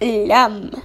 Lam.